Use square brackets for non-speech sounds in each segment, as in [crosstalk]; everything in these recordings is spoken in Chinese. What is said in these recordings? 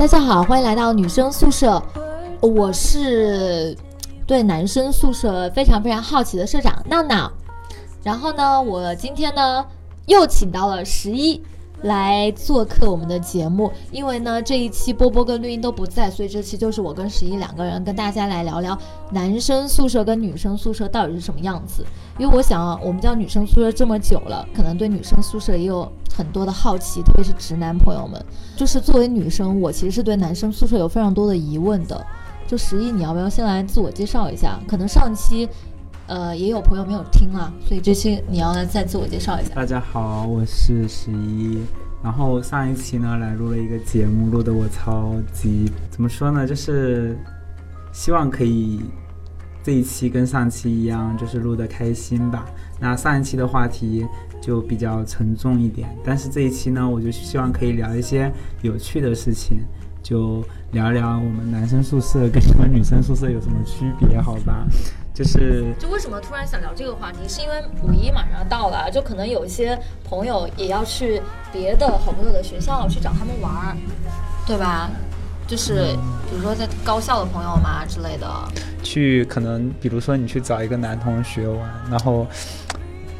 大家好，欢迎来到女生宿舍。我是对男生宿舍非常非常好奇的社长闹闹。然后呢，我今天呢又请到了十一。来做客我们的节目，因为呢这一期波波跟绿茵都不在，所以这期就是我跟十一两个人跟大家来聊聊男生宿舍跟女生宿舍到底是什么样子。因为我想啊我们叫女生宿舍这么久了，可能对女生宿舍也有很多的好奇，特别是直男朋友们。就是作为女生，我其实是对男生宿舍有非常多的疑问的。就十一，你要不要先来自我介绍一下？可能上期。呃，也有朋友没有听啊，所以这期你要再自我介绍一下。大家好，我是十一。然后上一期呢来录了一个节目，录的我超级怎么说呢？就是希望可以这一期跟上期一样，就是录的开心吧。那上一期的话题就比较沉重一点，但是这一期呢，我就希望可以聊一些有趣的事情，就聊聊我们男生宿舍跟你们女生宿舍有什么区别，好吧？就是，就为什么突然想聊这个话题，是因为五一马上要到了，就可能有一些朋友也要去别的好朋友的学校去找他们玩儿，对吧？就是比如说在高校的朋友嘛之类的，去可能比如说你去找一个男同学玩，然后。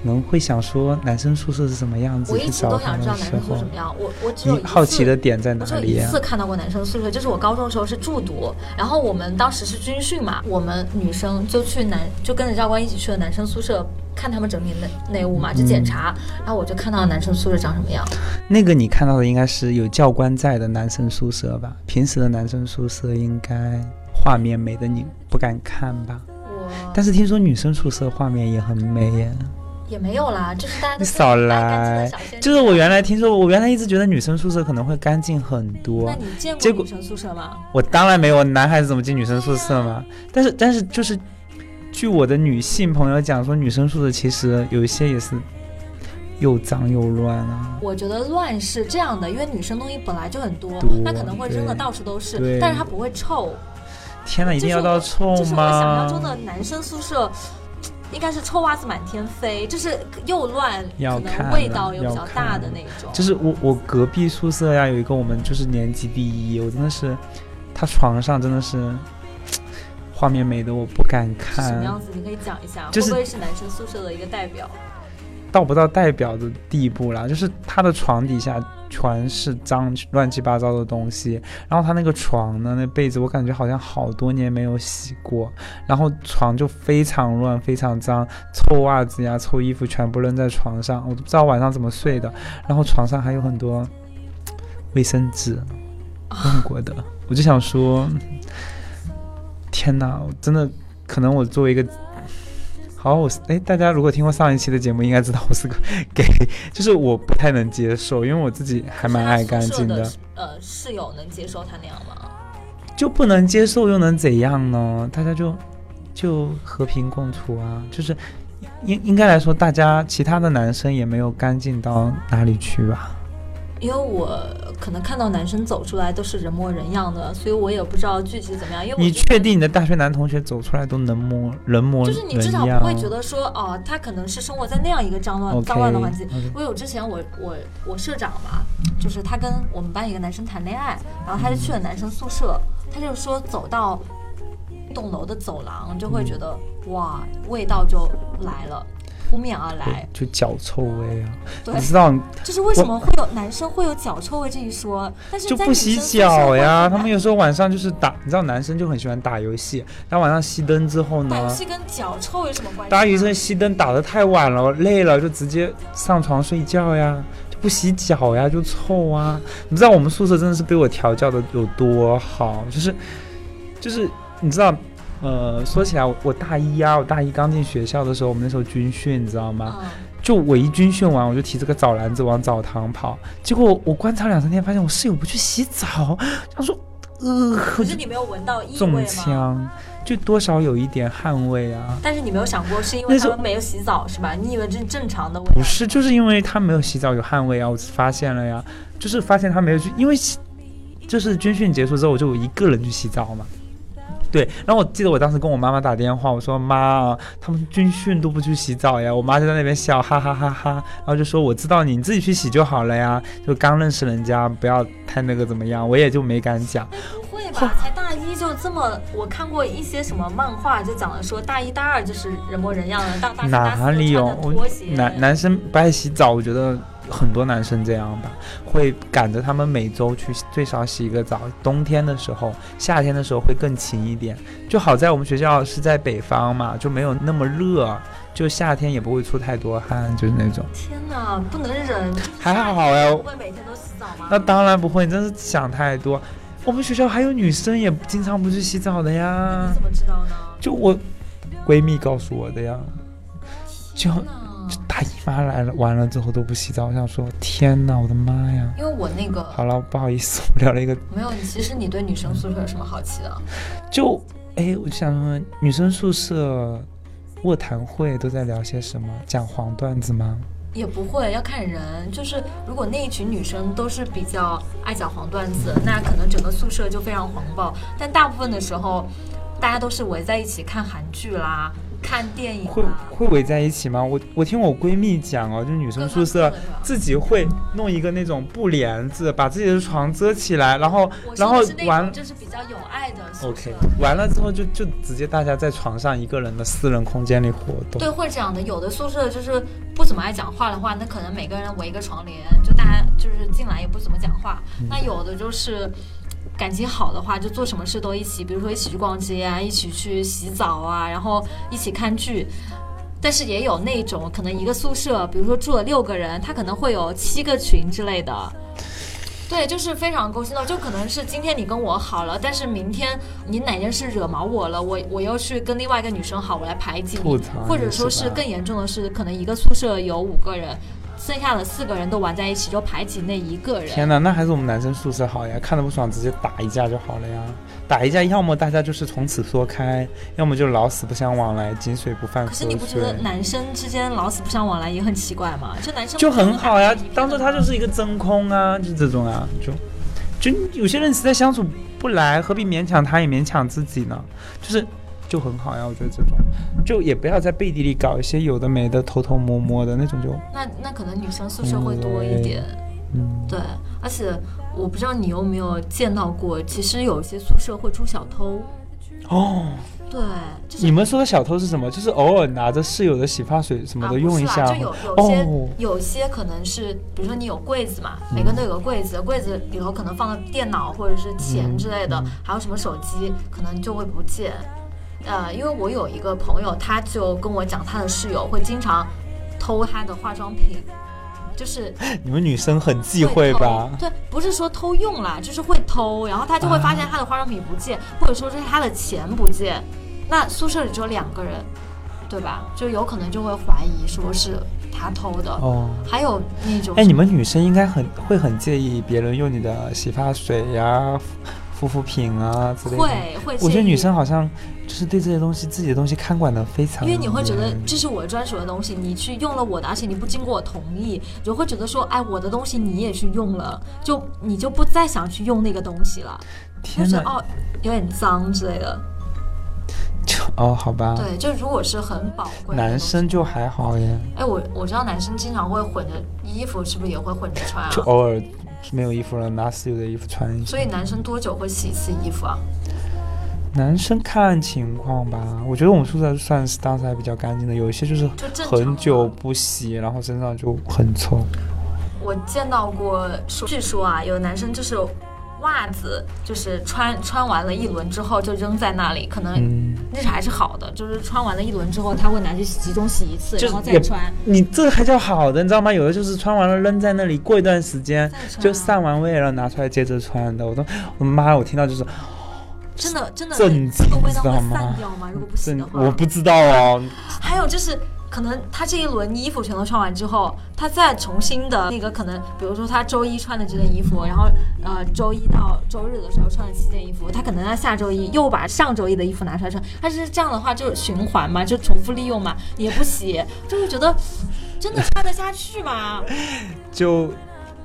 可能会想说男生宿舍是什么样子？我一直都想知道男生宿舍什么样。我我只有好奇的点在哪里？我只有一次看到过男生宿舍，就是我高中的时候是住读，然后我们当时是军训嘛，我们女生就去男就跟着教官一起去了男生宿舍看他们整理内内务嘛，就检查。然后我就看到男生宿舍长什么样。那个你看到的应该是有教官在的男生宿舍吧？平时的男生宿舍应该画面美的你不敢看吧？我。但是听说女生宿舍画面也很美耶。也没有啦，就是大家你少来，就是我原来听说，我原来一直觉得女生宿舍可能会干净很多。那你见过女生宿舍吗？我当然没有，男孩子怎么进女生宿舍嘛？但是但是就是，据我的女性朋友讲说，女生宿舍其实有一些也是又脏又乱啊。我觉得乱是这样的，因为女生东西本来就很多，那可能会扔的到处都是，但是它不会臭。天哪，一定要到臭吗？就是我想象中的男生宿舍。应该是臭袜子满天飞，就是又乱，可能味道又比较大的那种。就是我我隔壁宿舍呀，有一个我们就是年级第一，我真的是，他床上真的是画面美的我不敢看。什么样子？你可以讲一下，会不会是男生宿舍的一个代表？到不到代表的地步啦，就是他的床底下全是脏乱七八糟的东西，然后他那个床呢，那被子我感觉好像好多年没有洗过，然后床就非常乱非常脏，臭袜子呀臭衣服全部扔在床上，我都不知道晚上怎么睡的，然后床上还有很多卫生纸用过的，我就想说，天哪，真的可能我作为一个。好，我哎，大家如果听过上一期的节目，应该知道我是个 gay，就是我不太能接受，因为我自己还蛮爱干净的。呃，室友能接受他那样吗？就不能接受又能怎样呢？大家就就和平共处啊，就是应应该来说，大家其他的男生也没有干净到哪里去吧。因为我可能看到男生走出来都是人模人样的，所以我也不知道具体怎么样。因为你确定你的大学男同学走出来都能模人模就是你至少不会觉得说哦，他可能是生活在那样一个脏乱脏乱的环境。因为我之前我我我社长嘛，就是他跟我们班一个男生谈恋爱，然后他就去了男生宿舍，他就说走到栋楼的走廊就会觉得哇，味道就来了。扑面而来，就脚臭味啊！你知道，就是为什么会有男生会有脚臭味这一说？但是就不洗脚呀，他们有时候晚上就是打，你知道男生就很喜欢打游戏，但晚上熄灯之后呢？打游戏跟脚臭有什么关系？打游戏熄灯打的太晚了，累了就直接上床睡觉呀，就不洗脚呀，就臭啊！你知道我们宿舍真的是被我调教的有多好，就是就是你知道。呃，说起来，我大一啊，我大一刚进学校的时候，我们那时候军训，你知道吗？就我一军训完，我就提着个澡篮子往澡堂跑，结果我观察两三天，发现我室友不去洗澡，他说，呃，可是你没有闻到异味中枪，就多少有一点汗味啊。但是你没有想过是因为他们没有洗澡是吧？你以为这是正常的味？不是，就是因为他没有洗澡有汗味啊，我发现了呀，就是发现他没有去，因为就是军训结束之后，我就一个人去洗澡嘛。对，然后我记得我当时跟我妈妈打电话，我说妈，他们军训都不去洗澡呀，我妈就在那边笑，哈哈哈哈，然后就说我知道你，你自己去洗就好了呀，就刚认识人家，不要太那个怎么样，我也就没敢讲。不会吧？才大一就这么？我看过一些什么漫画，就讲了说大一大二就是人模人样的，到大三大四哪里有穿着拖鞋。男男生不爱洗澡，我觉得很多男生这样吧，会赶着他们每周去最少洗一个澡。冬天的时候，夏天的时候会更勤一点。就好在我们学校是在北方嘛，就没有那么热，就夏天也不会出太多汗，就是那种。天哪，不能忍！还好呀不会每天都洗澡吗？那当然不会，你真是想太多。我们学校还有女生也经常不去洗澡的呀你，怎么知道呢？就我闺蜜告诉我的呀。就大姨妈来了，完了之后都不洗澡，我想说天哪，我的妈呀！因为我那个好了，不好意思，我聊了一个，没有，其实你对女生宿舍有什么好奇的？就哎，我就想问，女生宿舍卧谈会都在聊些什么？讲黄段子吗？也不会，要看人。就是如果那一群女生都是比较爱讲黄段子，那可能整个宿舍就非常黄暴。但大部分的时候，大家都是围在一起看韩剧啦，看电影会。会围在一起吗？我我听我闺蜜讲哦，就女生宿舍自己会弄一个那种布帘子，把自己的床遮起来，然后然后说的是那完就是比较有爱的。OK 完了之后就就直接大家在床上一个人的私人空间里活动。对，会这样的。有的宿舍就是不怎么爱讲话的话，那可能每个人围一个床帘，就大家就是进来也不怎么讲话。嗯那有的就是感情好的话，就做什么事都一起，比如说一起去逛街啊，一起去洗澡啊，然后一起看剧。但是也有那种可能一个宿舍，比如说住了六个人，他可能会有七个群之类的。对，就是非常勾心斗，就可能是今天你跟我好了，但是明天你哪件事惹毛我了，我我又去跟另外一个女生好，我来排挤你，或者说是更严重的是，可能一个宿舍有五个人，剩下的四个人都玩在一起，就排挤那一个人。天哪，那还是我们男生宿舍好呀！看着不爽直接打一架就好了呀。打一架，要么大家就是从此说开，要么就老死不相往来，井水不犯河水可是你不觉得。男生之间老死不相往来也很奇怪吗？就男生就很好呀，当做他就是一个真空啊，就这种啊，就就有些人实在相处不来，何必勉强他也勉强自己呢？就是就很好呀，我觉得这种就也不要在背地里搞一些有的没的、偷偷摸摸的那种就，那那可能女生宿舍会多一点。嗯，对，而且我不知道你有没有见到过，其实有一些宿舍会出小偷。哦，对，就是你们说的小偷是什么？就是偶尔拿着室友的洗发水什么啊，的用一下，就有有些、哦，有些可能是，比如说你有柜子嘛，每个人都有个柜子，柜子里头可能放了电脑或者是钱之类的，还有什么手机，可能就会不见。呃，因为我有一个朋友，他就跟我讲，他的室友会经常偷他的化妆品，就是 [laughs] 你们女生很忌讳吧？对，不是说偷用啦，就是会偷，然后他就会发现他的化妆品不见，或者说是他的钱不见。那宿舍里只有两个人，对吧？就有可能就会怀疑说是他偷的。哦，还有那种哎，你们女生应该很会很介意别人用你的洗发水呀、护肤品啊之类的。会会，我觉得女，生好像就是对这些东西自己的东西看管的非常，因为你会觉得这是我专属的东西，你去用了我的，而且你不经过我同意，你就会觉得说，哎，我的东西你也去用了，就你就不再想去用那个东西了，就天哪，是哦有点脏之类的。[laughs] 就哦好吧，对，就如果是很宝贵男生就还好耶，哎，我我知道男生经常会混着衣服，是不是也会混着穿啊就？偶尔没有衣服了，拿室友的衣服穿一下。所以男生多久会洗一次衣服啊？男生看情况吧，我觉得我们宿舍算是当时还比较干净的，有一些就是很久不洗，然后身上就很臭。我见到过说，据说啊，有的男生就是袜子，就是穿穿完了一轮之后就扔在那里，可能嗯，那是还是好的，就是穿完了一轮之后，他会拿去洗集中洗一次，然后再穿。你这还叫好的，你知道吗？有的就是穿完了扔在那里，过一段时间就散完味了，拿出来接着穿的。我都，我妈！我听到就是真的真的震惊这个味道会散掉吗？如果不洗的，话，我不知道哦。还有就是，可能他这一轮衣服全都穿完之后，他再重新的那个可能，比如说他周一穿的这件衣服，然后呃周一到周日的时候穿了七件衣服，他可能在下周一又把上周一的衣服拿出来穿，他是这样的话就循环嘛，就重复利用嘛，也不洗，就会觉得真的穿得下去吗？[laughs] 就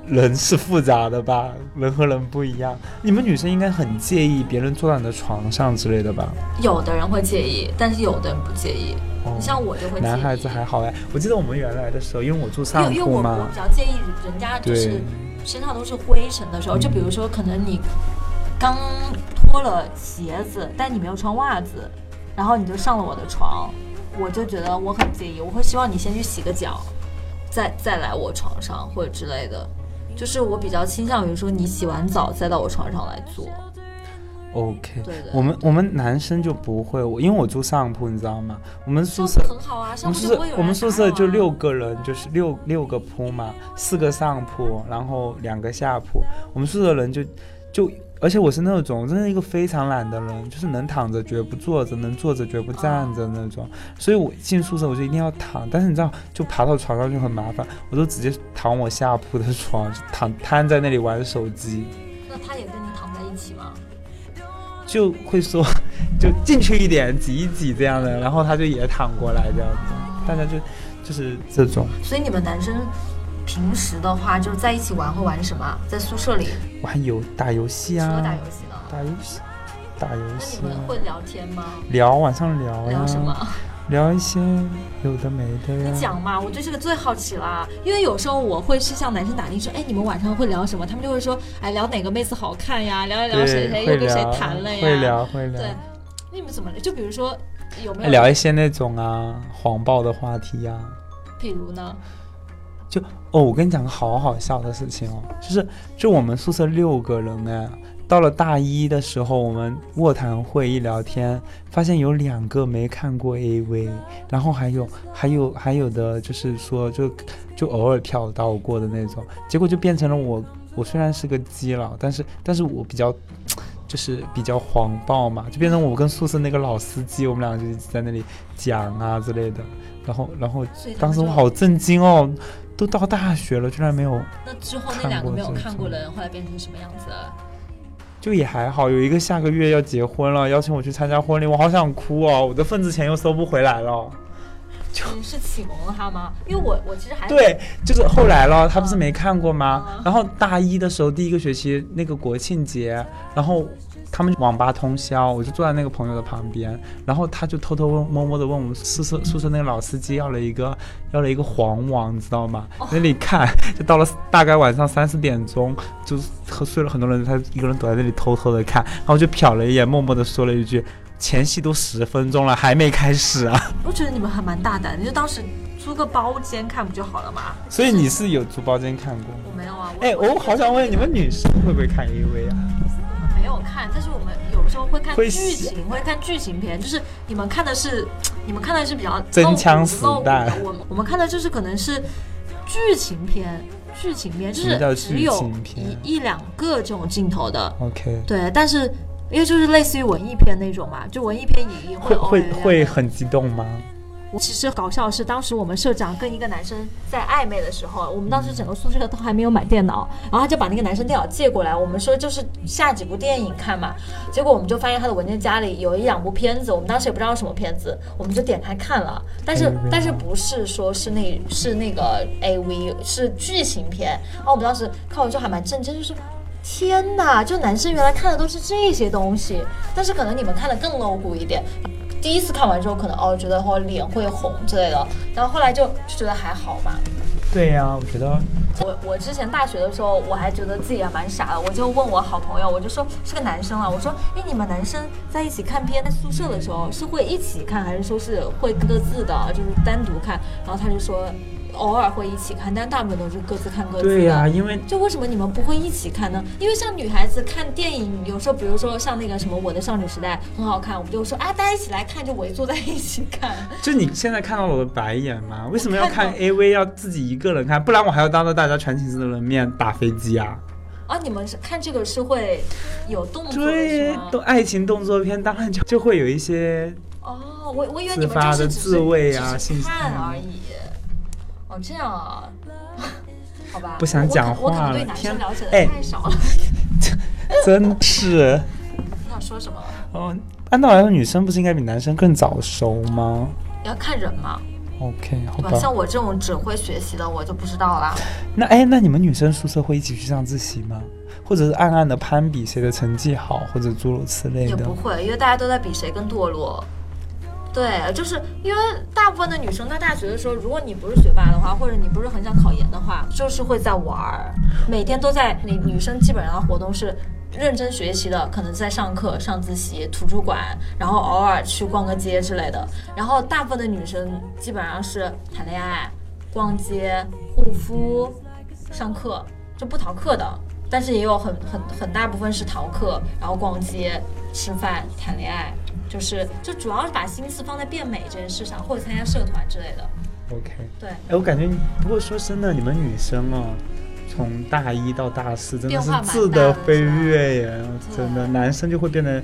人是复杂的吧，人和人不一样。你们女生应该很介意别人坐在你的床上之类的吧？有的人会介意，但是有的人不介意。哦你像我就会介意。男孩子还好哎，我记得我们原来的时候，因为我住上因为因为我比，较介意人家就是，身上都是灰尘的时候，就比如说可能你刚脱了鞋子，但你没有穿袜子，然后你就上了我的床，我就觉得我很介意，我会希望你先去洗个脚，再再来我床上或者之类的。就是我比较倾向于说你洗完澡再到我床上来做，OK。对的。我们我们男生就不会，我因为我住上铺，你知道吗？我们宿舍很好啊，我上们宿舍我们宿舍就六个人，就是六六个铺嘛，四个上铺，然后两个下铺。我们宿舍人就就，而且我是那种真的一个非常懒的人，就是能躺着绝不坐着，能坐着绝不站着那种。所以我进宿舍我就一定要躺，但是你知道，就爬到床上就很麻烦，我都直接躺我下铺的床，就躺瘫在那里玩手机，那他也跟你躺在一起吗？就会说就进去一点，挤一挤这样的，然后他就也躺过来这样子，大家就就是这种。所以你们男生平时的话就是在一起玩会玩什么？在宿舍里玩游打游戏啊，除了打游戏呢？打游戏，打游戏啊，你们会聊天吗？聊晚上聊呀，聊什么？聊一些有的没的呀。你讲嘛，我对这个最好奇啦。因为有时候我会去向男生打听说，哎，你们晚上会聊什么？他们就会说，哎，聊哪个妹子好看呀，聊一聊谁谁又跟谁谈了呀。会聊会聊对，那你们怎么？就比如说有没有？聊一些那种啊黄暴的话题呀、比如呢？就哦，我跟你讲个好好笑的事情哦，就是就我们宿舍六个人呢，到了大一的时候，我们卧谈会一聊天，发现有两个没看过 AV，然后还有还有还有的就是说就就偶尔瞟到过的那种，结果就变成了我我虽然是个基佬，但是但是我比较。就是比较黄暴嘛，就变成我跟宿舍那个老司机，我们两个就一直在那里讲啊之类的，然后然后当时我好震惊哦，都到大学了，居然没有，那之后那两个没有看过的人，后来变成什么样子了？就也还好。有一个下个月要结婚了，邀请我去参加婚礼，我好想哭哦，我的份子钱又收不回来了。你是启蒙了他吗？因为我我其实还对，就是后来了，他不是没看过吗嗯？然后大一的时候，第一个学期那个国庆节，然后他们网吧通宵，我就坐在那个朋友的旁边，然后他就偷偷问摸摸的问我们宿舍宿舍那个老司机要了一个要了一个黄网，你知道吗？那里看，就到了大概晚上三四点钟，就喝睡了很多人，他一个人躲在那里偷偷的看，然后就瞟了一眼，默默的说了一句。前戏都十分钟了，还没开始啊！我觉得你们还蛮大胆你，就当时租个包间看不就好了嘛？所以你是有租包间看过吗？我没有啊，我哎，我好想问你们女生会不会看 AV 啊？没有看，但是我们有时候会看剧情，会看剧情片，就是你们看的是，[tsk] 你们看的是比较真枪实弹。我们我们看的就是可能是剧情片，剧情片就是只有一一两个这种镜头的，OK，对，但是因为就是类似于文艺片那种嘛，就文艺片也也会会会很激动吗？我其实搞笑的是，当时我们社长跟一个男生在暧昧的时候，我们当时整个宿舍都还没有买电脑，然后他就把那个男生电脑借过来，我们说就是下几部电影看嘛。结果我们就发现他的文件夹里有一两部片子，我们当时也不知道什么片子，我们就点开看了，但是但是不是说是那是那个 AV 是剧情片，然后我们当时看完之后还蛮震惊，就是。天呐，就男生原来看的都是这些东西，但是可能你们看的更露骨一点。第一次看完之后，可能哦觉得哦脸会红之类的，然后后来就就觉得还好嘛。对呀、我觉得我我之前大学的时候，我还觉得自己还蛮傻的，我就问我好朋友，我就说是个男生啊，我说哎你们男生在一起看片，在宿舍的时候是会一起看，还是说是会各自的，就是单独看？然后他就说偶尔会一起看，但大部分都是各自看各自的。对呀、因为就为什么你们不会一起看呢？因为像女孩子看电影，有时候比如说像那个什么《我的少女时代》很好看，我们就说啊，大家一起来看，就围坐在一起看。就你现在看到了我的白眼吗？为什么要看 AV 要自己一个人看？不然我还要当着大家全寝室的人面打飞机啊？啊，你们是看这个是会有动作对，？动爱情动作片当然就就会有一些哦，我我以为你们就是自慰啊性看嗯而已。哦，这样啊，[laughs] 好吧。不想讲我可话对男生天了解的哎太少了。[laughs] 真是 [laughs] 你想说什么？哦。按道理说，女生不是应该比男生更早熟吗？要看人嘛。OK，好吧？吧。像我这种只会学习的，我就不知道啦。那哎，那你们女生宿舍会一起去上自习吗？或者是暗暗的攀比谁的成绩好，或者诸如此类的也不？会，因为大家都在比谁更堕落。对，就是因为大部分的女生在大学的时候，如果你不是学霸的话，或者你不是很想考研的话，就是会在玩儿，每天都在。你女生基本上活动是认真学习的，可能在上课、上自习、图书馆，然后偶尔去逛个街之类的。然后大部分的女生基本上是谈恋爱、逛街、护肤、上课，就不逃课的。但是也有很很很大部分是逃课，然后逛街、吃饭、谈恋爱，就是就主要是把心思放在变美这件事上，或者参加社团之类的。OK，对，哎，我感觉，不过说真的，你们女生哦，从大一到大四真的是质的的飞跃耶，真的，男生就会变得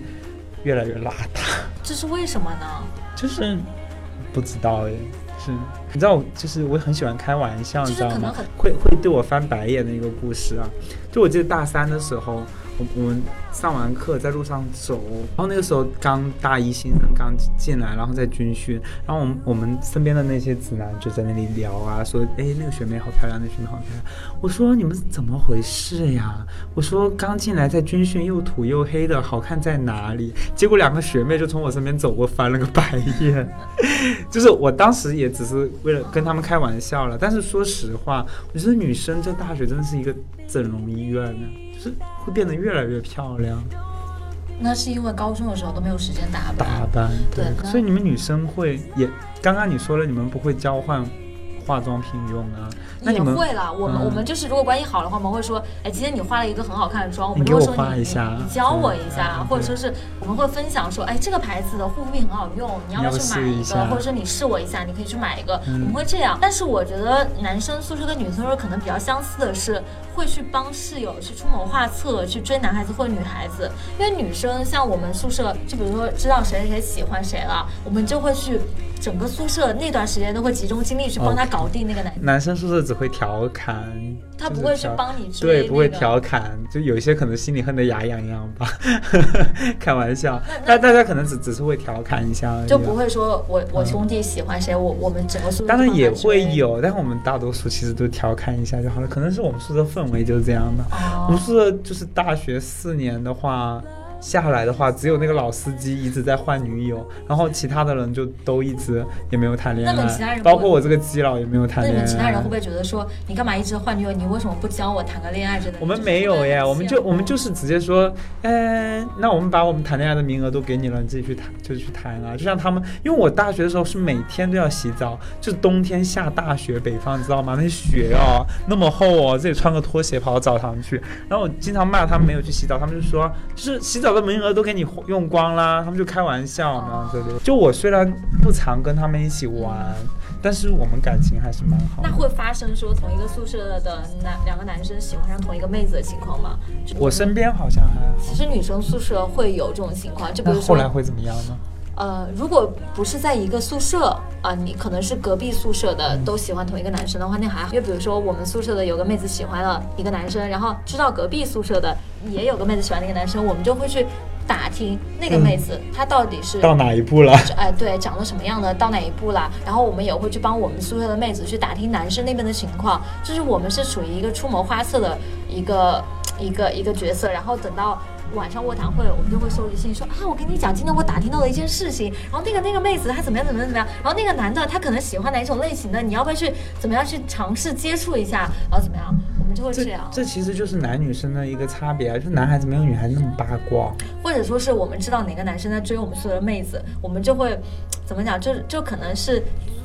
越来越邋遢，这是为什么呢？[laughs] 就是不知道哎，是，你知道我就是我很喜欢开玩笑，你知道吗？会会对我翻白眼的一个故事啊，就我记得大三的时候，我们上完课在路上走，然后那个时候刚大一新生刚进来，然后在军训，然后我们我们身边的那些直男就在那里聊啊，说哎那个学妹好漂亮，那个学妹好漂亮。我说你们怎么回事呀？我说刚进来在军训又土又黑的，好看在哪里？结果两个学妹就从我身边走过，翻了个白眼。[laughs] 就是我当时也只是为了跟他们开玩笑了，但是说实话，我觉得女生在大学真的是一个整容医院呢，是会变得越来越漂亮。那是因为高中的时候都没有时间打扮打扮。扮，对所以你们女生会也，刚刚你说了，你们不会交换化妆品用啊？那你们会了，我们、嗯我们就是如果关系好的话，我们会说，哎，今天你化了一个很好看的妆，我们你给我就会说你画一下你你教我一下，嗯或者说是我们会分享说，哎，这个牌子的护肤品很好用，你要不要去买一个，试一下或者说你试我一下，你可以去买一个，嗯我们会这样。但是我觉得男生宿舍跟女生宿舍可能比较相似的是，会去帮室友去出谋划策，去追男孩子或者女孩子，因为女生像我们宿舍，就比如说知道谁谁谁喜欢谁了，我们就会去。整个宿舍那段时间都会集中精力去帮他搞定那个男男生宿舍只会调侃，他不会去帮你追、对，不会调侃，就有一些可能心里恨得牙痒痒吧，[laughs] 开玩笑那。但大家可能只只是会调侃一下就不会说我我兄弟喜欢谁，我我们整个宿舍当然也会有，但是我们大多数其实都调侃一下就好了。可能是我们宿舍氛围就是这样的。我们哦，宿舍就是大学四年的话，下来的话，只有那个老司机一直在换女友，然后其他的人就都一直也没有谈恋那你其他爱，人包括我这个基佬也没有谈恋爱。那你们其他人会不会觉得说，你干嘛一直换女友？你为什么不教我谈个恋爱之类的？我们没有耶，我们就我们就是是直接说，嗯、那我们把我们谈恋爱的名额都给你了，你自己去谈就去谈啊。就像他们，因为我大学的时候是每天都要洗澡，就是冬天下大雪，北方你知道吗？那雪哦那么厚哦，自己穿个拖鞋跑到澡堂去，然后我经常骂他们没有去洗澡，他们就说就是洗澡的名额都给你用光啦，他们就开玩笑嘛，这里就我虽然不常跟他们一起玩，但是我们感情还是蛮好的那。会发生说同一个宿舍的男两个男生喜欢上同一个妹子的情况吗？我身边好像还好。其实女生宿舍会有这种情况，就比如说后来会怎么样呢？呃，如果不是在一个宿舍啊、你可能是隔壁宿舍的都喜欢同一个男生的话，那还好。因为比如说我们宿舍的有个妹子喜欢了一个男生，然后知道隔壁宿舍的也有个妹子喜欢那个男生，我们就会去打听那个妹子、她到底是到哪一步了？[laughs] 哎，对，长得什么样的，到哪一步了？然后我们也会去帮我们宿舍的妹子去打听男生那边的情况，就是我们是处于一个出谋划策的一个一个一个角色，然后等到。晚上卧谈会，我们就会收集信息说啊，我跟你讲，今天我打听到了一件事情，然后那个那个妹子她怎么样怎么样怎么样，然后那个男的他可能喜欢哪一种类型的，你要不要去怎么样去尝试接触一下，然后怎么样，我们就会这这样，这其实就是男女生的一个差别啊，就是男孩子没有女孩子那么八卦。或者说是我们知道哪个男生在追我们宿舍的妹子，我们就会怎么讲，就就可能是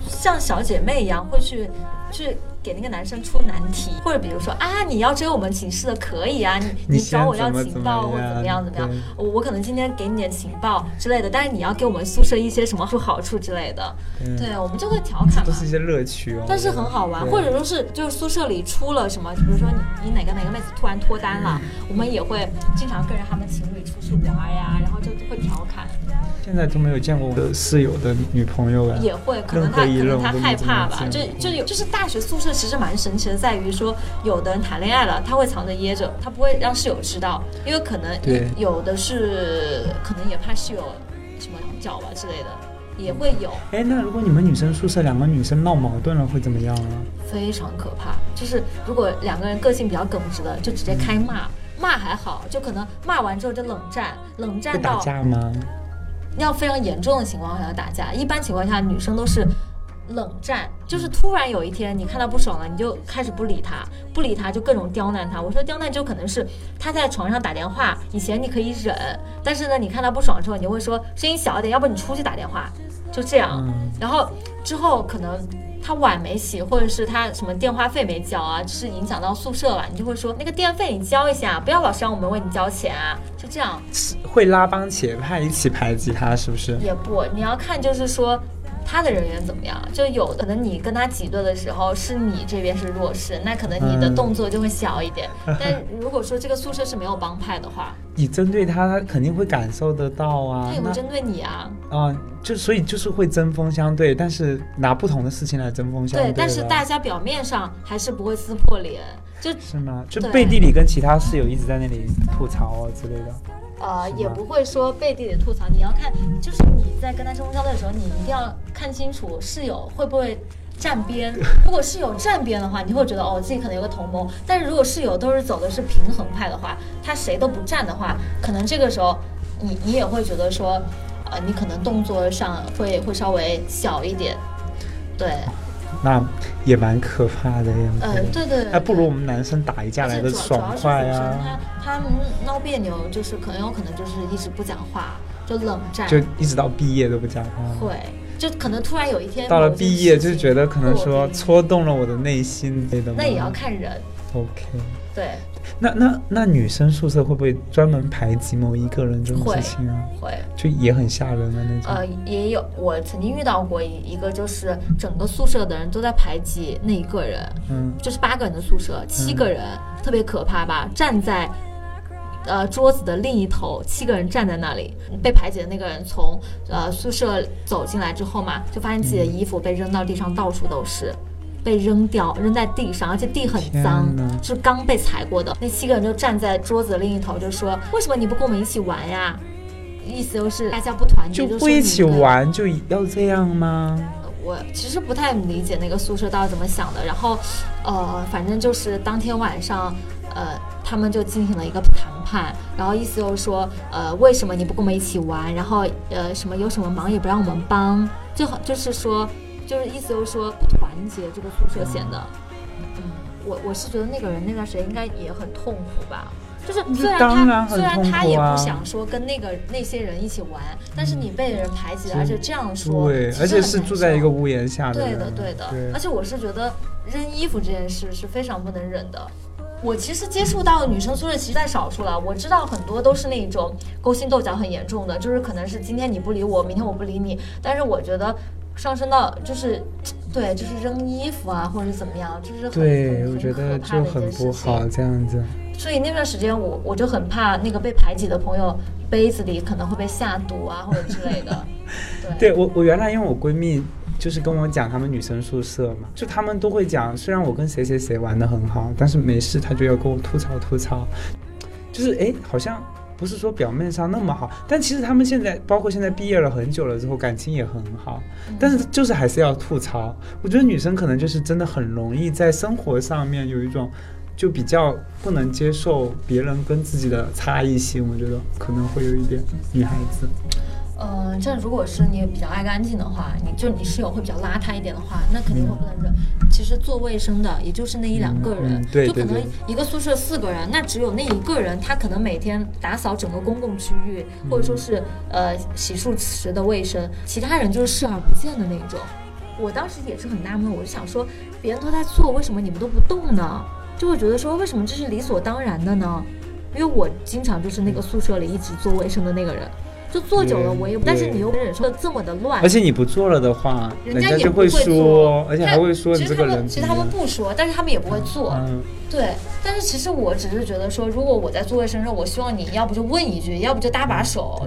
像小姐妹一样，会去去给那个男生出难题，或者比如说啊，你要追我们寝室的可以啊，你 [laughs] 你找我要情报或者怎么样样怎么样对，我我可能今天给你点情报之类的，但是你要给我们宿舍一些什么好处之类的，对对，我们就会调侃嘛都是一。些乐趣哦。但是很好玩，或者说是就是宿舍里出了什么，比如说你你哪个哪个妹子突然脱单了，我们也会经常跟着他们情侣出去玩呀，然后就会调侃。现在都没有见过我的室友的女朋友了。也会，可能他可能他我都没怎么害怕吧，就就有就是大学宿舍其实蛮神奇的，在于说有的人谈恋爱了，他会藏着掖着，他不会让室友知道，因为可能对有的是可能也怕室友什么脚吧之类的，也会有，哎，那如果你们女生宿舍两个女生闹矛盾了，会怎么样呢？非常可怕。就是如果两个人个性比较耿直的，就直接开骂，骂还好，就可能骂完之后就冷战，冷战到架吗？要非常严重的情况下打架。一般情况下，女生都是冷战，就是突然有一天你看他不爽了，你就开始不理他，不理他就各种刁难他。我说刁难就可能是他在床上打电话，以前你可以忍，但是呢，你看他不爽之后，你就会说声音小一点，要不你出去打电话，就这样。嗯，然后之后可能他碗没洗，或者是他什么电话费没交啊，就是影响到宿舍了，你就会说那个电费你交一下，不要老是让我们为你交钱啊，就这样。会拉帮结派一起排挤他，是不是？也不，你要看就是说他的人缘怎么样。就有可能你跟他挤兑的时候，是你这边是弱势，那可能你的嗯动作就会小一点。但如果说这个宿舍是没有帮派的话，[laughs] 你针对他，他肯定会感受得到啊他。也会那针对你啊。啊、就所以就是会针锋相对，但是拿不同的事情来针锋相对，对。但是大家表面上还是不会撕破脸，就是吗？就背地里跟其他室友一直在那里吐槽啊之类的。呃，也不会说背地里吐槽。你要看，就是你在跟他针锋相对的时候，你一定要看清楚室友会不会站边。如果室友站边的话，你会觉得哦，自己可能有个同谋。但是如果室友都是走的是平衡派的话，他谁都不站的话，可能这个时候你你也会觉得说，呃，你可能动作上会会稍微小一点。对，那也蛮可怕的样子。呃，对对对。那不如我们男生打一架来的爽快啊！他们闹别扭，就是可能有可能就是一直不讲话，就冷战，就一直到毕业都不讲话。会，就可能突然有一天到了毕业就觉得可能说戳动了我的内心之类的。那也要看人，OK。对，那那那女生宿舍会不会专门排挤某一个人这种事情啊？会，就也很吓人的那种。呃，也有我曾经遇到过一一个，就是整个宿舍的人都在排挤那一个人，嗯，就是八个人的宿舍，七个人，特别可怕吧？站在。呃，桌子的另一头，七个人站在那里，被排挤的那个人从呃宿舍走进来之后嘛，就发现自己的衣服被扔到地上，到处都是，被扔掉，扔在地上，而且地很脏，是刚被踩过的。那七个人就站在桌子的另一头，就说：“为什么你不跟我们一起玩呀？”意思就是大家不团结，就不一起玩就要这样吗？我其实不太理解那个宿舍到底怎么想的。然后，呃，反正就是当天晚上，呃，他们就进行了一个谈判，然后意思就是说，呃，为什么你不跟我们一起玩？然后，呃，什么有什么忙也不让我们帮，最好就是说，就是意思就是说不团结这个宿舍显得，嗯，我我是觉得那个人那段时间应该也很痛苦吧。就是虽然他虽然他也不想说跟那个那些人一起玩，但是你被人排挤了，而且这样说，对，而且是住在一个屋檐下的。对的，对的。对而且我是觉得扔衣服这件事是非常不能忍的。我其实接触到女生宿舍其实在少数了，我知道很多都是那种勾心斗角很严重的，就是可能是今天你不理我，明天我不理你。但是我觉得上升到就是，对，就是扔衣服啊，或者是怎么样，就是很对，很我觉得就很不好。这样子。所以那段时间我我就很怕那个被排挤的朋友杯子里可能会被下毒啊，或者之类的。[laughs] 对我，我原来因为我闺蜜就是跟我讲她们女生宿舍嘛，就她们都会讲，虽然我跟谁谁谁玩的很好，但是没事她就要跟我吐槽吐槽，就是哎，好像不是说表面上那么好，但其实他们现在包括现在毕业了很久了之后，感情也很好，但是就是还是要吐槽。我觉得女生可能就是真的很容易在生活上面有一种。就比较不能接受别人跟自己的差异性，我觉得可能会有一点女孩子。嗯，像如果是你比较爱干净的话，你就你室友会比较邋遢一点的话，那肯定会不能忍。其实做卫生的也就是那一两个人，嗯嗯对就可能一个宿舍四个人，那只有那一个人，他可能每天打扫整个公共区域，或者说是呃洗漱池的卫生，其他人就是视而不见的那种。我当时也是很纳闷，我就想说，别人都在做，为什么你们都不动呢？就会觉得说，为什么这是理所当然的呢？因为我经常就是那个宿舍里一直做卫生的那个人，就做久了我也，但是你又忍受这么的乱，而且你不做了的话，人也不家就会说，，而且还会说你其实他这个人们其实他们不说，但是他们也不会做。嗯，对，但是其实我只是觉得说，如果我在做卫生的时候，我希望你要不就问一句，要不就搭把手，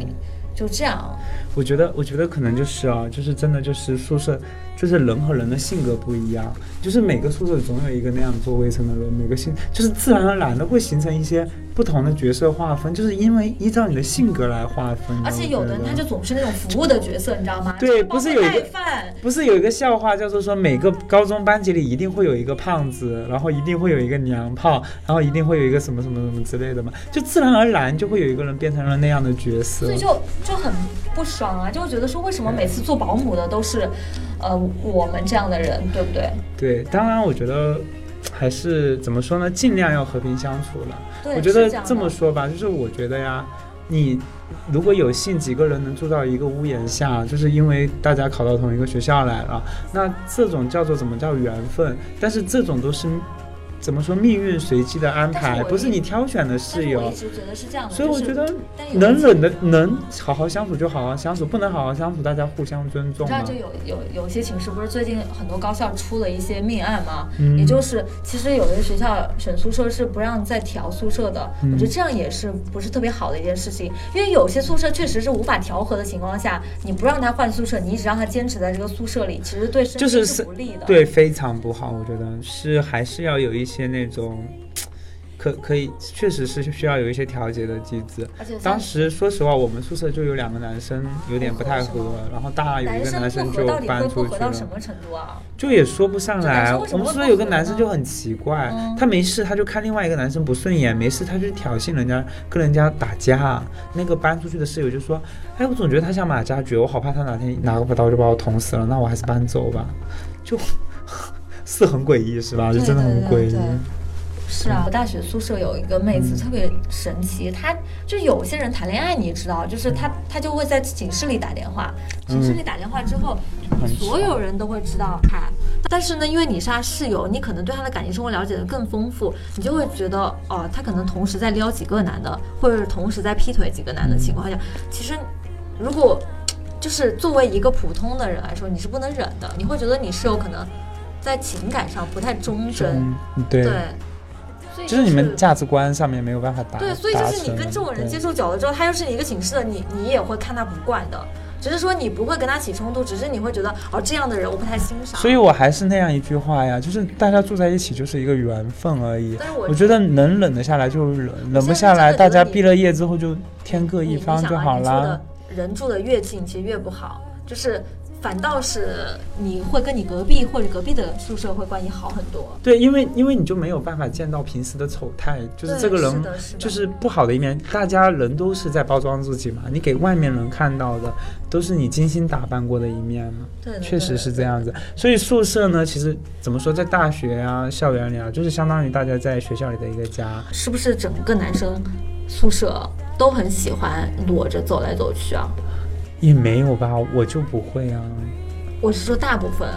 就这样。我觉得，我觉得可能就是啊，就是真的就是宿舍就是人和人的性格不一样，就是每个宿舍总有一个那样做卫生的人，每个性就是自然而然的会形成一些不同的角色划分，就是因为依照你的性格来划分。而且有的人他就总是那种服务的角色，你知道吗？对不是有一个不是有一个笑话叫做说每个高中班级里一定会有一个胖子，然后一定会有一个娘炮，然后一定会有一个什么什么什么之类的嘛，就自然而然就会有一个人变成了那样的角色所以。就就很不爽啊，就会觉得说为什么每次做保姆的都是，呃，我们这样的人，对不对？对，当然我觉得还是怎么说呢，尽量要和平相处了。我觉得这么说吧，就是我觉得呀，你如果有幸几个人能住到一个屋檐下，就是因为大家考到同一个学校来了，那这种叫做怎么叫缘分？但是这种都是怎么说命运随机的安排，不是你挑选的室友我一。直觉得是这样的，所以我觉得能忍的能好好相处就好好相处，不能好好相处，大家互相尊重嘛你知道，。就有有有些寝室不是最近很多高校出了一些命案吗？嗯也就是其实有的学校选宿舍是不让再调宿舍的，嗯我觉得这样也是不是特别好的一件事情，因为有些宿舍确实是无法调和的情况下，你不让他换宿舍，你一直让他坚持在这个宿舍里，其实对是不利的。对，非常不好，我觉得是还是要有一些那种，可可以，确实是需要有一些调节的机制。当时说实话，我们宿舍就有两个男生有点不太合然后大有一个男生就搬出去了合到什。么程度啊？就也说不上来。我们宿舍有个男生就很奇怪，嗯他没事他就看另外一个男生不顺眼，没事他就挑衅人家，跟人家打架。那个搬出去的室友就说：“哎，我总觉得他像马加爵，我好怕他哪天拿个刀就把我捅死了，那我还是搬走吧。”就。是很诡异是吧？就真的很诡异。是啊，我大学宿舍有一个妹子嗯特别神奇，她就有些人谈恋爱，你知道，就是她她就会在寝室里打电话，寝室里打电话之后，很所有人都会知道她。但是呢，因为你是她室友，你可能对她的感情生活了解的更丰富，你就会觉得哦，她可能同时在撩几个男的，或者是同时在劈腿几个男的情况下，其实如果就是作为一个普通的人来说，你是不能忍的，你会觉得你室友可能在情感上不太忠贞。嗯，对，就是你们价值观上面没有办法达对，所以就是你跟这种人接触久了之后，他又是你一个寝室的，你你也会看他不惯的，只是说你不会跟他起冲突，只是你会觉得哦这样的人我不太欣赏。所以我还是那样一句话呀，就是大家住在一起就是一个缘分而已。但是我我觉得能忍得下来就忍，忍不下来，大家毕了业之后就天各一方就好啦你住的。人住的越近，其实越不好，就是反倒是你会跟你隔壁或者隔壁的宿舍会关系好很多。对，因为因为你就没有办法见到平时的丑态，就是这个人就是不好的一面。大家人都是在包装自己嘛，你给外面人看到的都是你精心打扮过的一面嘛。对的，确实是这样子，所以宿舍呢，其实怎么说，在大学啊、校园里啊，就是相当于大家在学校里的一个家。是不是整个男生宿舍都很喜欢裸着走来走去啊？也没有吧，我就不会啊，我是说大部分，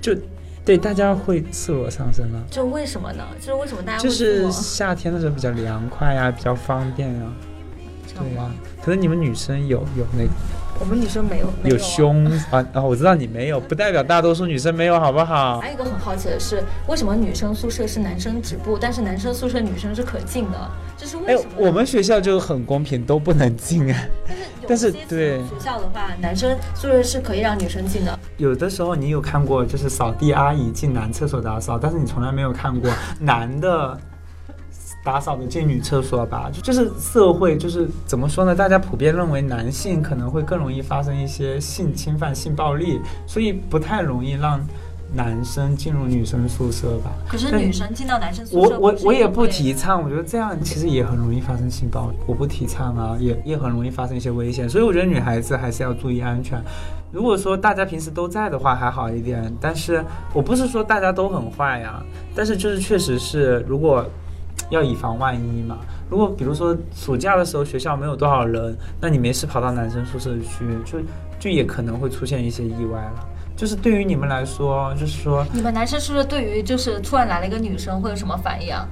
就对大家会赤裸上身啊，就为什么呢？就是为什么大家就是夏天的时候比较凉快呀、比较方便呀、对呀、吗？可能你们女生有有那个我们女生没有没有啊胸啊啊，我知道你没有，不代表大多数女生没有，好不好？还有一个很好奇的是，为什么女生宿舍是男生止步，但是男生宿舍女生是可进的？这是为哎什么呢？，我们学校就很公平，都不能进啊。但是有但是对学校的话，男生宿舍是可以让女生进的。有的时候你有看过，就是扫地阿姨进男厕所打扫，但是你从来没有看过男的打扫的进女厕所吧？就是社会，就是怎么说呢？大家普遍认为男性可能会更容易发生一些性侵犯、性暴力，所以不太容易让男生进入女生宿舍吧。可是女生进到男生宿舍，我我我也不提倡，我觉得这样其实也很容易发生性暴力，我不提倡啊，也也很容易发生一些危险，所以我觉得女孩子还是要注意安全。如果说大家平时都在的话还好一点，但是我不是说大家都很坏呀，但是就是确实是如果要以防万一嘛。如果比如说暑假的时候学校没有多少人，那你没事跑到男生宿舍去，就就也可能会出现一些意外了。就是对于你们来说，就是说你们男生是不是对于就是突然来了一个女生会有什么反应啊？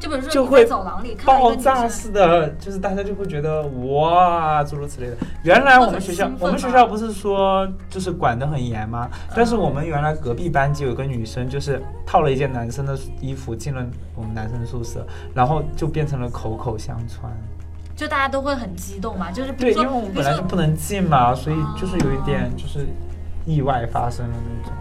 就比如说就会你在走廊里爆炸式的，就是大家就会觉得哇，诸如此类的。原来我们学校我们学校不是说就是管得很严吗？但是我们原来隔壁班级有个女生，就是套了一件男生的衣服进了我们男生宿舍，然后就变成了口口相传。就大家都会很激动嘛，就是比对，如说，因为我们本来就不能进嘛，所以就是有一点就是意外发生的那种。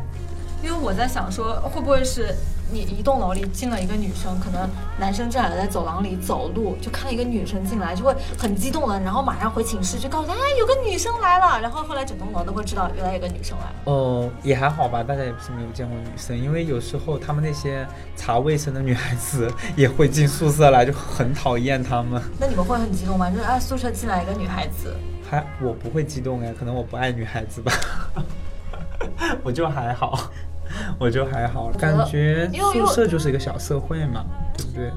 因为我在想说，会不会是你一栋楼里进了一个女生，可能男生正好在走廊里走路，就看到一个女生进来，就会很激动的，然后马上回寝室就告诉他，哎，有个女生来了，然后后来整栋楼都会知道原来有个女生来了。哦，也还好吧，大家也不是没有见过女生，因为有时候他们那些查卫生的女孩子也会进宿舍来，就很讨厌他们。那你们会很激动吗？就是啊，宿舍进来一个女孩子，还我不会激动哎，可能我不爱女孩子吧，[laughs] [laughs] 我就还好，我就还好，感觉宿舍就是一个小社会嘛，对不对？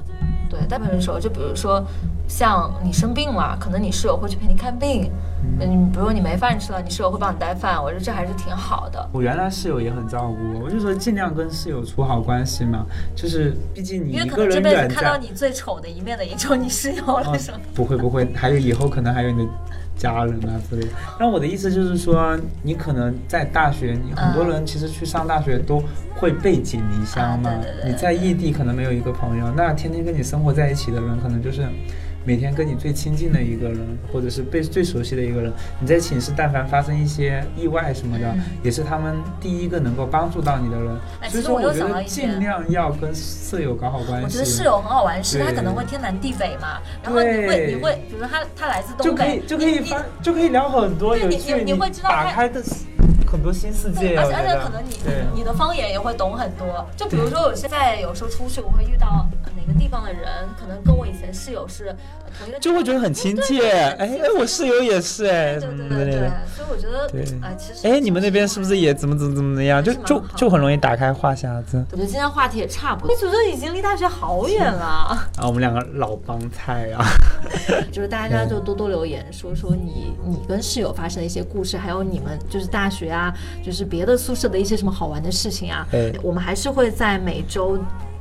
对，大部分时候，就比如说像你生病了，可能你室友会去陪你看病，嗯，比如你没饭吃了，你室友会帮你带饭，我觉得这还是挺好的。我原来室友也很照顾我，我就说尽量跟室友处好关系嘛，就是毕竟你因为可能这辈子看到你最丑的一面的也就你室友了，是吗？不会不会，还有以后可能还有你的。家人啊之类的，那我的意思就是说，你可能在大学，你很多人其实去上大学都会背井离乡嘛。你在异地可能没有一个朋友，那天天跟你生活在一起的人，可能就是。每天跟你最亲近的一个人，或者是被最熟悉的一个人，你在寝室但凡发生一些意外什么的，也是他们第一个能够帮助到你的人。所以说，我觉得尽量要跟舍友搞好关系。我觉得室友很好玩，是他可能会天南地北嘛，然后你会你会，比如他他来自东北，就可以就可以发就可以聊很多有趣，你会知道打开的很多新世界。而且而且可能你你的方言也会懂很多。就比如说我现在有时候出去，我会遇到哪个地方的人，可能跟我以前室友是同一个。就会觉得很亲切，哎哎，我室友也是哎，对对对对，所以我觉得，对，哎，其实，哎，你们那边是不是也怎么怎么怎么的样？就就就很容易打开话匣子。我觉得今天话题也差不多。你觉得已经离大学好远了？啊，我们两个老帮菜啊。[laughs] 就是大家就多多留言，说说你你跟室友发生的一些故事，还有你们就是大学啊，就是别的宿舍的一些什么好玩的事情啊。我们还是会在每周。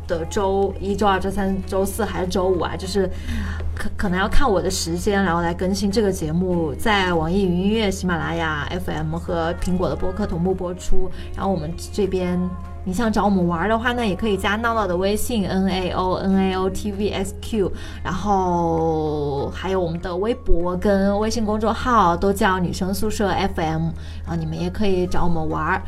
的周一、周二、周三、周四还是周五啊？就是可可能要看我的时间，然后来更新这个节目，在网易云音乐、喜马拉雅 FM 和苹果的播客同步播出。然后我们这边，你想找我们玩的话呢，也可以加闹闹的微信 N A O N A O T V S Q，然后还有我们的微博跟微信公众号都叫女生宿舍 FM，然后你们也可以找我们玩。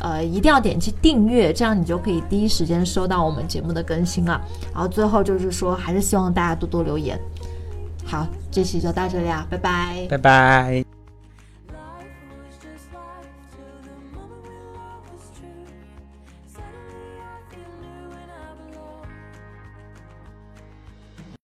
呃，一定要点击订阅，这样你就可以第一时间收到我们节目的更新了。然后最后就是说，还是希望大家多多留言。好，这期就到这里啊，拜拜，拜拜。